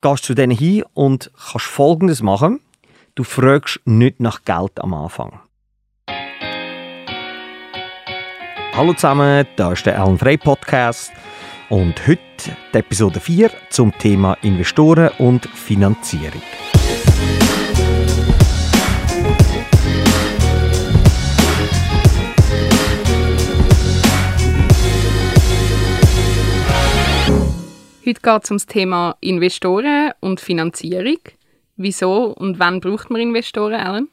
gehst zu denen hin und kannst Folgendes machen. Du fragst nicht nach Geld am Anfang. Hallo zusammen, da ist der Alan Frey Podcast und heute die Episode 4 zum Thema Investoren und Finanzierung. Heute geht es um das Thema Investoren und Finanzierung. Wieso und wann braucht man Investoren, Alan?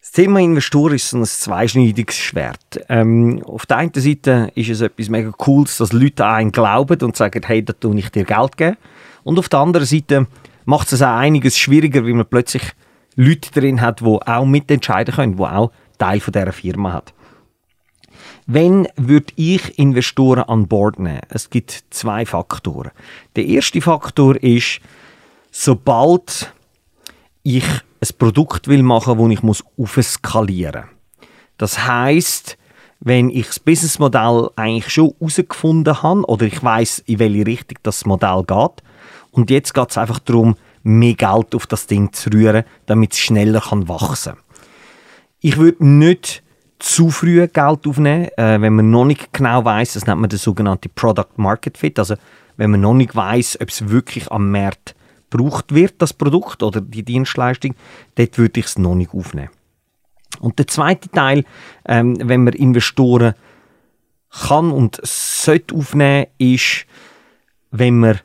Das Thema Investoren ist ein zweischneidiges Schwert. Ähm, auf der einen Seite ist es etwas mega Cooles, dass Leute an einen glauben und sagen, hey, da tue ich dir Geld geben. Und auf der anderen Seite macht es auch einiges schwieriger, weil man plötzlich Leute drin hat, die auch mitentscheiden können, die auch Teil von dieser Firma hat. Wenn würde ich Investoren an Bord nehmen? Es gibt zwei Faktoren. Der erste Faktor ist, sobald ich ein Produkt will machen, wo ich muss aufskalieren. Das heißt, wenn ich das Businessmodell eigentlich schon herausgefunden habe oder ich weiß, in welche Richtung das Modell geht und jetzt geht es einfach darum, mehr Geld auf das Ding zu rühren, damit es schneller kann wachsen. Ich würde nicht zu früh Geld aufnehmen, äh, wenn man noch nicht genau weiß, das nennt man der sogenannte Product Market Fit, also wenn man noch nicht weiß, ob es wirklich am Markt gebraucht wird, das Produkt oder die Dienstleistung, dort würde ich es noch nicht aufnehmen. Und der zweite Teil, ähm, wenn man Investoren kann und sollte aufnehmen, ist, wenn man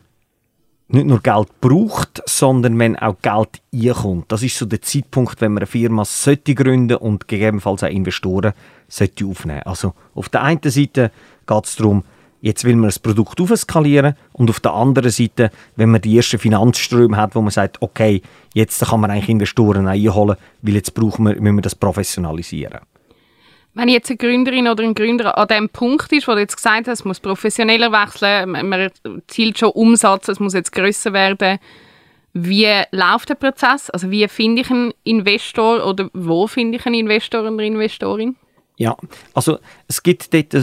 nicht nur Geld braucht, sondern wenn auch Geld einkommt. Das ist so der Zeitpunkt, wenn man eine Firma sollte gründen und gegebenenfalls auch Investoren sollte aufnehmen. Also auf der einen Seite geht es darum, jetzt will man das Produkt aufskalieren und auf der anderen Seite, wenn man die ersten Finanzströme hat, wo man sagt, okay, jetzt kann man eigentlich Investoren einholen, weil jetzt brauchen wir, müssen wir das professionalisieren. Wenn jetzt eine Gründerin oder ein Gründer an dem Punkt ist, wo du jetzt gesagt hast, es muss professioneller wechseln, man zielt schon Umsatz, es muss jetzt grösser werden, wie läuft der Prozess? Also wie finde ich einen Investor oder wo finde ich einen Investor oder Investorin? Ja, also es gibt dort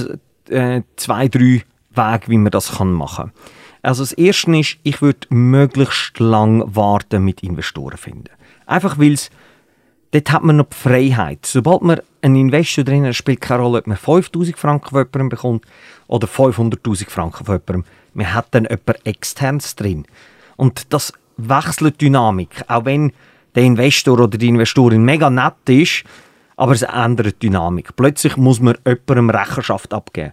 äh, zwei, drei Wege, wie man das kann machen kann. Also das Erste ist, ich würde möglichst lang warten mit Investoren finden. Einfach weil es dort hat man noch die Freiheit. Sobald man einen Investor drin hat, spielt keine Rolle, ob man 5000 Franken von jemandem bekommt oder 500.000 Franken von jemandem. Man hat dann jemand externes drin. Und das wechselt Dynamik. Auch wenn der Investor oder die Investorin mega nett ist, aber es ändert Dynamik. Plötzlich muss man jemandem Rechenschaft abgeben.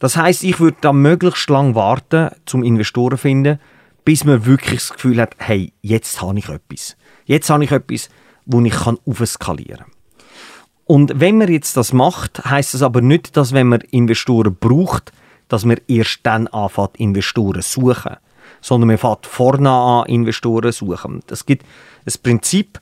Das heißt, ich würde da möglichst lang warten, zum Investoren zu finden, bis man wirklich das Gefühl hat, hey, jetzt habe ich etwas. Jetzt habe ich etwas, wo ich aufskalieren kann. Und wenn man jetzt das macht, heißt das aber nicht, dass wenn man Investoren braucht, dass man erst dann anfängt, Investoren zu suchen. Sondern man fängt vorne an, Investoren zu suchen. Es gibt ein Prinzip,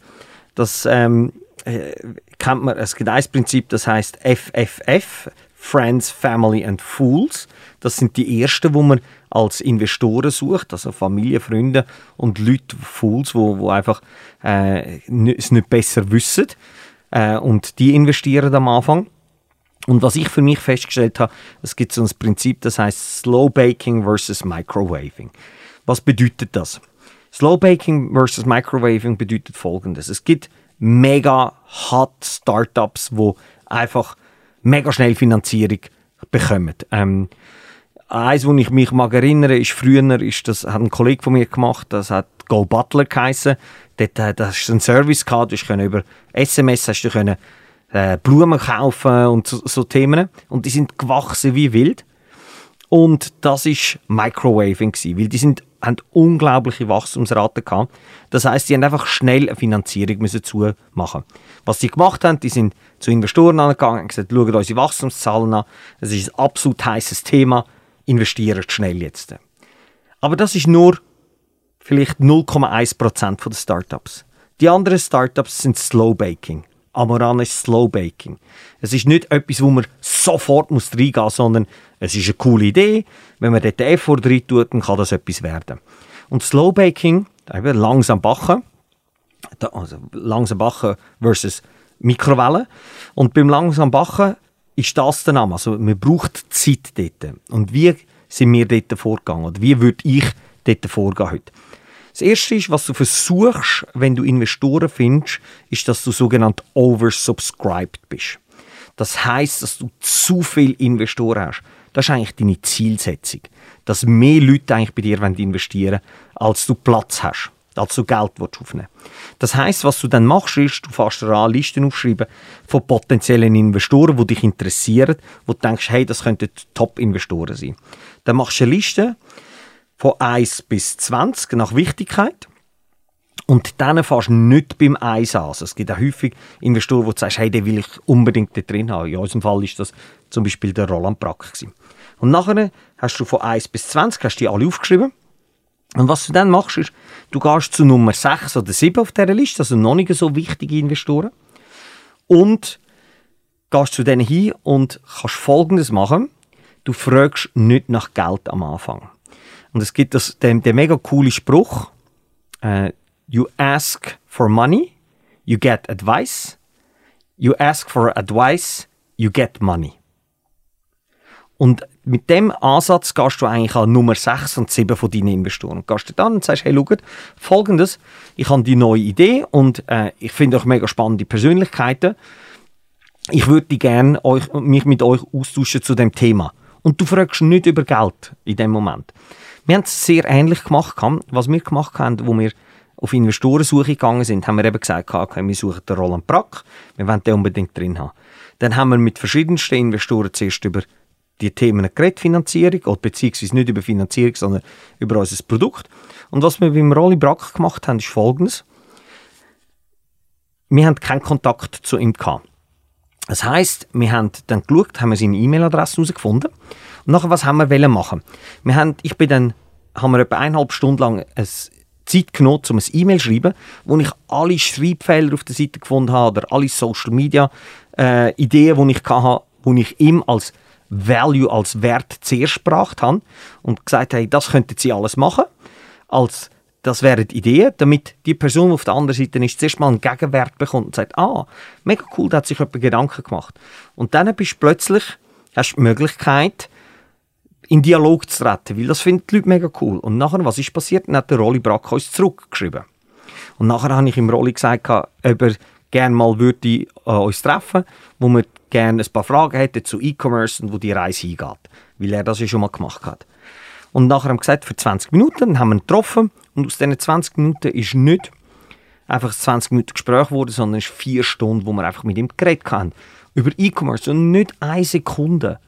das ähm, äh, kennt man, es gibt ein Prinzip, das heißt FFF, Friends, Family and Fools. Das sind die ersten, wo man als Investoren sucht, also Familie, Freunde und Leute, Fools, wo, wo einfach äh, es nicht besser wissen. Äh, und die investieren am Anfang. Und was ich für mich festgestellt habe, es gibt so ein Prinzip, das heißt Slow Baking versus Microwaving. Was bedeutet das? Slow Baking versus Microwaving bedeutet folgendes. Es gibt mega hot Startups, wo einfach mega schnell Finanzierung bekommen. Ähm, eins, wo ich mich mag erinnere, ist früher, ist das hat ein Kollege von mir gemacht, das hat Go Butler geheißen. Dort, äh, das ist ein Service gehabt, du können über SMS hast du können, äh, Blumen kaufen und so, so, Themen. Und die sind gewachsen wie wild. Und das ist Microwaving gewesen, weil die sind, haben unglaubliche Wachstumsraten gehabt. Das heißt, die haben einfach schnell eine Finanzierung müssen zumachen. Was sie gemacht haben, die sind zu Investoren angegangen und gesagt, schaut unsere Wachstumszahlen an. Es ist ein absolut heißes Thema investiert schnell jetzt. Aber das ist nur vielleicht 0,1% der Startups. Die anderen Startups sind Slow Baking. Amoran ist Slow Baking. Es ist nicht etwas, wo man sofort reingehen muss, sondern es ist eine coole Idee. Wenn man dort den Effort rein tut, dann kann das etwas werden. Und Slow Baking, eben langsam backen, also langsam backen versus Mikrowelle. Und beim langsam backen ist das der Name. Also man braucht Zeit dort. Und wie sind wir dort vorgegangen? Oder wie würde ich dort vorgehen heute? Das Erste ist, was du versuchst, wenn du Investoren findest, ist, dass du sogenannt oversubscribed bist. Das heißt, dass du zu viele Investoren hast. Das ist eigentlich deine Zielsetzung. Dass mehr Leute eigentlich bei dir investieren wollen, als du Platz hast, als du Geld aufnehmen Das heißt, was du dann machst, ist, du fährst dir an Listen aufschreiben von potenziellen Investoren, die dich interessieren, wo du denkst, hey, das könnten Top-Investoren sein. Dann machst du eine Liste von 1 bis 20 nach Wichtigkeit. Und dann fährst du nicht beim Eis an. Also es gibt auch häufig Investoren, die sagen, hey, den will ich unbedingt da drin haben. In unserem Fall ist das zum Beispiel der Roland Brack. Und nachher hast du von 1 bis 20 hast die alle aufgeschrieben. Und was du dann machst, ist, du gehst zu Nummer 6 oder 7 auf dieser Liste, also noch nicht so wichtige Investoren. Und gehst zu denen hin und kannst Folgendes machen. Du fragst nicht nach Geld am Anfang. Und es gibt das, den, den mega coolen Spruch, äh, you ask for money, you get advice. You ask for advice, you get money. Und mit dem Ansatz gehst du eigentlich an Nummer 6 und 7 von deinen Investoren. Und gehst du dann und sagst, hey, schaut, folgendes, ich habe die neue Idee und äh, ich finde euch mega spannende Persönlichkeiten. Ich würde gerne mich mit euch austauschen zu dem Thema. Und du fragst nicht über Geld in dem Moment. Wir haben es sehr ähnlich gemacht. Was wir gemacht haben, wo wir auf Investorensuche gegangen sind, haben wir eben gesagt, okay, wir suchen den Roland Brack, wir wollen den unbedingt drin haben. Dann haben wir mit verschiedensten Investoren zuerst über die Themen geredet, Finanzierung, oder beziehungsweise nicht über Finanzierung, sondern über unser Produkt. Und was wir beim Rolli Brack gemacht haben, ist folgendes. Wir haben keinen Kontakt zu ihm gehabt. Das heißt, wir haben dann geschaut, haben seine E-Mail-Adresse herausgefunden. Und nachher, was haben wir machen? Wir haben, ich bin dann, haben wir etwa eineinhalb Stunden lang ein Zeit genommen, um ein E-Mail zu schreiben, wo ich alle Schreibfehler auf der Seite gefunden habe oder alle Social Media äh, Ideen, die ich hatte, wo ich ihm als Value, als Wert zuerst gebracht habe und gesagt habe, das könnten Sie alles machen, als das wären Ideen, damit die Person auf der anderen Seite ist, zuerst mal einen Gegenwert bekommt und sagt, ah, mega cool, da hat sich jemand Gedanken gemacht. Und dann bist du plötzlich, hast du die Möglichkeit, in Dialog zu treten, weil das finden die Leute mega cool. Und nachher, was ist passiert? Dann hat der Rolli Brack uns zurückgeschrieben. Und nachher habe ich im Rolli gesagt, ob gerne mal würde äh, uns treffen wo wir gerne ein paar Fragen hätten zu E-Commerce und wo die Reise hingeht. Weil er das ja schon mal gemacht hat. Und nachher haben wir gesagt, für 20 Minuten haben wir ihn getroffen und aus diesen 20 Minuten ist nicht einfach ein 20 Minuten Gespräch geworden, sondern es ist vier Stunden, wo wir einfach mit ihm geredet haben. Über E-Commerce und nicht eine Sekunde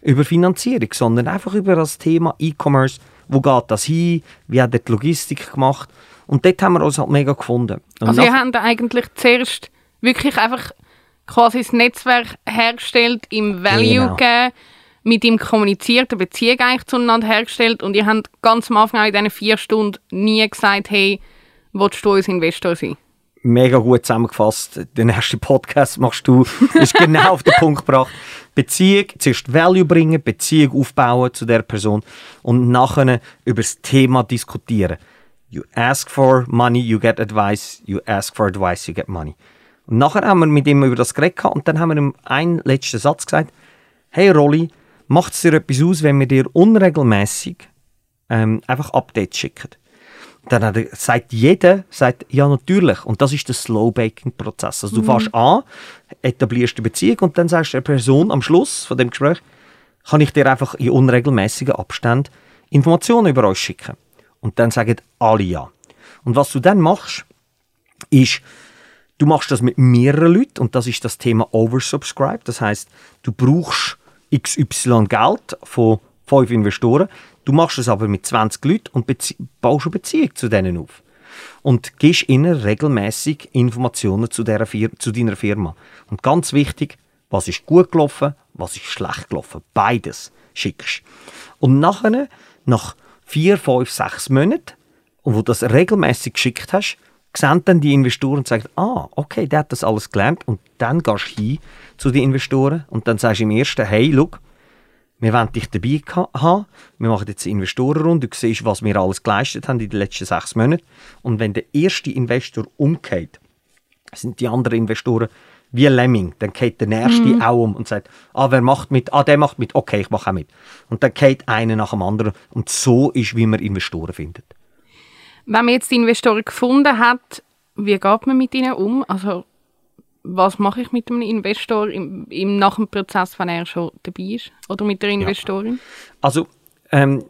über Finanzierung, sondern einfach über das Thema E-Commerce. Wo geht das hin? Wie hat er die Logistik gemacht? Und dort haben wir uns halt mega gefunden. Und also ihr habt eigentlich zuerst wirklich einfach quasi das Netzwerk hergestellt, ihm Value genau. gegeben, mit ihm kommuniziert, eine Beziehung eigentlich zueinander hergestellt und ihr habt ganz am Anfang in diesen vier Stunden nie gesagt, hey, willst du als Investor sein? Mega gut zusammengefasst. Den ersten Podcast machst du, ist genau auf den Punkt gebracht. Beziehung, zuerst Value bringen, Beziehung aufbauen zu der Person und nachher über das Thema diskutieren. You ask for money, you get advice. You ask for advice, you get money. Und nachher haben wir mit ihm über das geredet und dann haben wir ihm einen letzten Satz gesagt. Hey Rolli, macht es dir etwas aus, wenn wir dir unregelmäßig ähm, einfach Updates schicken? Dann hat er, sagt jeder, sagt, ja natürlich. Und das ist der Slow-Baking-Prozess. Also du mhm. fährst an, etablierst eine Beziehung und dann sagst du der Person am Schluss von dem Gespräch, kann ich dir einfach in unregelmäßigen Abständen Informationen über uns schicken. Und dann sagen alle ja. Und was du dann machst, ist, du machst das mit mehreren Leuten und das ist das Thema Oversubscribe. Das heißt, du brauchst XY Geld von fünf Investoren. Du machst es aber mit 20 Leuten und baust eine Beziehung zu denen auf. Und gibst ihnen regelmäßig Informationen zu, der zu deiner Firma. Und ganz wichtig, was ist gut gelaufen, was ist schlecht gelaufen. Beides schickst. Und nachher, nach vier, fünf, sechs Monaten, und wo du das regelmäßig geschickt hast, sehen dann die Investoren und sagen, ah, okay, der hat das alles gelernt. Und dann gehst du hin zu den Investoren und dann sagst du im ersten, hey, look, wir wollen dich dabei haben. Wir machen jetzt eine Investorenrunde. Du siehst, was wir alles geleistet haben in den letzten sechs Monaten. Und wenn der erste Investor umgeht, sind die anderen Investoren wie Lemming. Dann geht der nächste mhm. auch um und sagt, ah, wer macht mit? Ah, der macht mit. Okay, ich mache auch mit. Und dann geht einer nach dem anderen. Und so ist, wie man Investoren findet. Wenn man jetzt die Investoren gefunden hat, wie geht man mit ihnen um? Also was mache ich mit einem Investor im, im, nach dem Prozess, wenn er schon dabei ist? Oder mit der Investorin? Ja. Also ähm,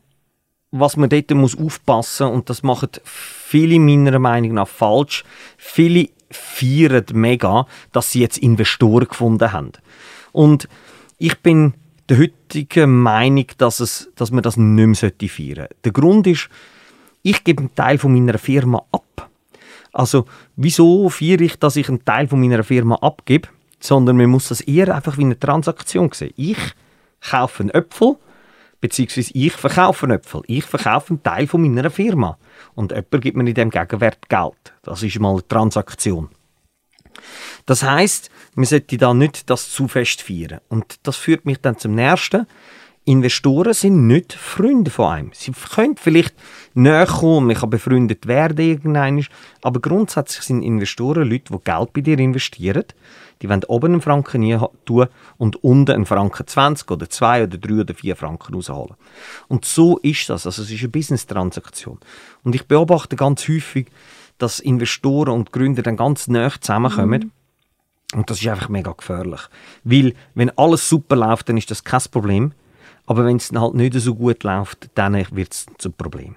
was man dort muss aufpassen und das machen viele meiner Meinung nach falsch. Viele feiern mega, dass sie jetzt Investoren gefunden haben. Und ich bin der heutigen Meinung, dass, es, dass man das nicht mehr feiern sollte. Der Grund ist, ich gebe einen Teil von meiner Firma ab. Also, wieso feiere ich, dass ich einen Teil von meiner Firma abgebe? Sondern man muss das eher einfach wie eine Transaktion sehen. Ich kaufe einen Äpfel, beziehungsweise ich verkaufe einen Äpfel. Ich verkaufe einen Teil von meiner Firma. Und jemand gibt mir in dem Gegenwert Geld. Das ist mal eine Transaktion. Das heißt, man sollte da nicht das zu fest feiern. Und das führt mich dann zum nächsten. Investoren sind nicht Freunde von einem. Sie können vielleicht näher kommen, man kann befreundet werden irgendwann, aber grundsätzlich sind Investoren Leute, die Geld bei dir investieren. Die wollen oben einen Franken nie tun und unten einen Franken 20 oder 2 oder 3 oder 4 Franken rausholen. Und so ist das. Also es ist eine Business-Transaktion. Und ich beobachte ganz häufig, dass Investoren und Gründer dann ganz nah zusammenkommen. Mhm und das ist einfach mega gefährlich. Weil, wenn alles super läuft, dann ist das kein Problem. Aber wenn es halt nicht so gut läuft, dann wird es zum Problem.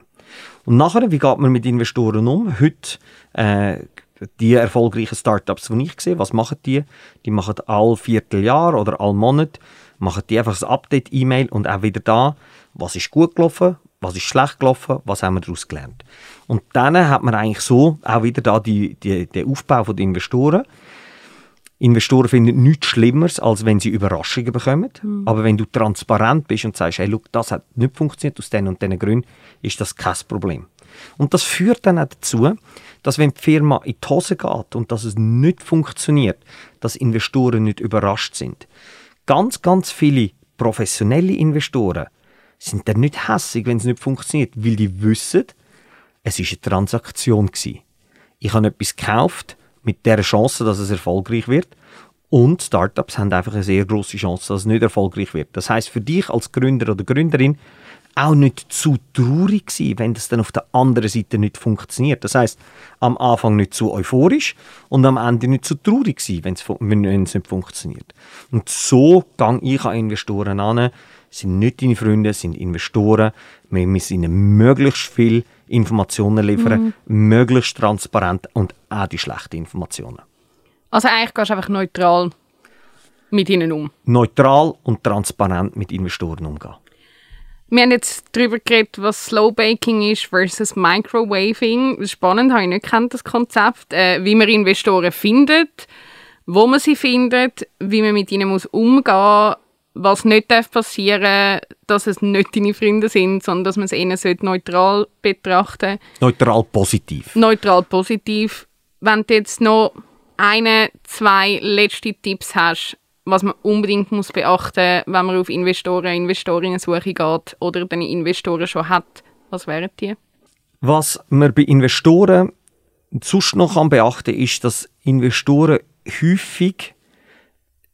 Und nachher, wie geht man mit Investoren um? Heute, äh, die erfolgreichen Startups, die ich sehe, was machen die? Die machen all Vierteljahr oder all Monat, machen die einfach ein Update-E-Mail und auch wieder da, was ist gut gelaufen, was ist schlecht gelaufen, was haben wir daraus gelernt. Und dann hat man eigentlich so auch wieder da die, die, den Aufbau der Investoren. Investoren finden nichts Schlimmeres, als wenn sie Überraschungen bekommen. Mhm. Aber wenn du transparent bist und sagst, hey, look, das hat nicht funktioniert aus diesen und diesen Gründen, ist das kein Problem. Und das führt dann auch dazu, dass wenn die Firma in die Hose geht und dass es nicht funktioniert, dass Investoren nicht überrascht sind. Ganz, ganz viele professionelle Investoren sind dann nicht hässig, wenn es nicht funktioniert, weil die wissen, es ist eine Transaktion gewesen. Ich habe etwas gekauft, mit der Chance, dass es erfolgreich wird. Und Startups haben einfach eine sehr große Chance, dass es nicht erfolgreich wird. Das heißt für dich als Gründer oder Gründerin auch nicht zu traurig sein, wenn das dann auf der anderen Seite nicht funktioniert. Das heißt am Anfang nicht zu euphorisch und am Ende nicht zu traurig sein, wenn es, wenn es nicht funktioniert. Und so gehe ich an Investoren an, sind nicht deine Freunde, sind Investoren. Wir müssen ihnen möglichst viel Informationen liefern, mhm. möglichst transparent und auch die schlechten Informationen. Also eigentlich gehst du einfach neutral mit ihnen um? Neutral und transparent mit Investoren umgehen. Wir haben jetzt darüber geredet, was Slow Baking ist versus Microwaving. Spannend, habe ich nicht kennt das Konzept. Äh, wie man Investoren findet, wo man sie findet, wie man mit ihnen muss umgehen muss was nicht darf passieren dass es nicht deine Freunde sind, sondern dass man es eher neutral betrachten Neutral positiv. Neutral positiv. Wenn du jetzt noch eine, zwei letzte Tipps hast, was man unbedingt muss beachten muss, wenn man auf Investoren, Investorinnen-Suche geht oder deine Investoren schon hat, was wären die? Was man bei Investoren sonst noch beachten kann, ist, dass Investoren häufig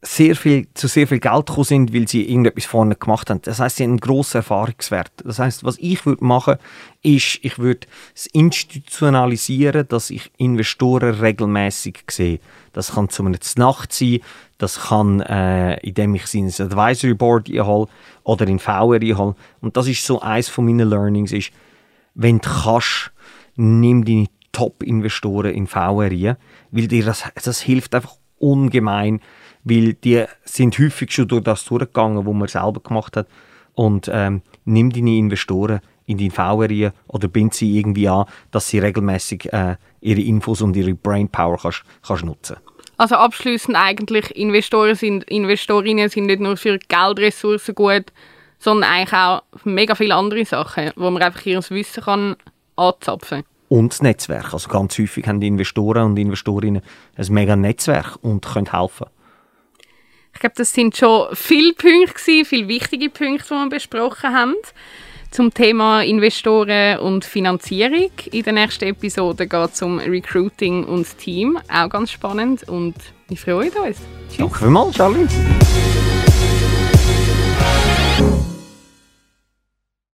sehr viel, zu sehr viel Geld gekommen sind, weil sie irgendetwas vorne gemacht haben. Das heißt, sie haben einen grossen Erfahrungswert. Das heißt, was ich würde machen, ist, ich würde es institutionalisieren, dass ich Investoren regelmäßig sehe. Das kann zu einer Nacht sein, das kann, äh, indem ich sie ins Advisory Board einhole oder in VR einhole. Und das ist so eins von meinen Learnings, ist, wenn du kannst, nimm deine Top-Investoren in VR ein, weil dir das, das hilft einfach ungemein, weil die sind häufig schon durch das durchgegangen, was man selber gemacht hat. Und ähm, nimm deine Investoren in dein VR oder bind sie irgendwie an, dass sie regelmäßig äh, ihre Infos und ihre Brainpower kannst, kannst nutzen Also abschließend eigentlich, Investoren sind, Investorinnen sind nicht nur für Geldressourcen gut, sondern eigentlich auch mega viele andere Sachen, wo man einfach ihr Wissen kann anzapfen und das Netzwerk. Also ganz häufig haben die Investoren und Investorinnen ein mega Netzwerk und können helfen. Ich glaube, das sind schon viele Punkte, gewesen, viele wichtige Punkte, die wir besprochen haben zum Thema Investoren und Finanzierung. In der nächsten Episode geht es um Recruiting und Team. Auch ganz spannend und wir freuen uns. Tschüss. Danke vielmals, Charlie.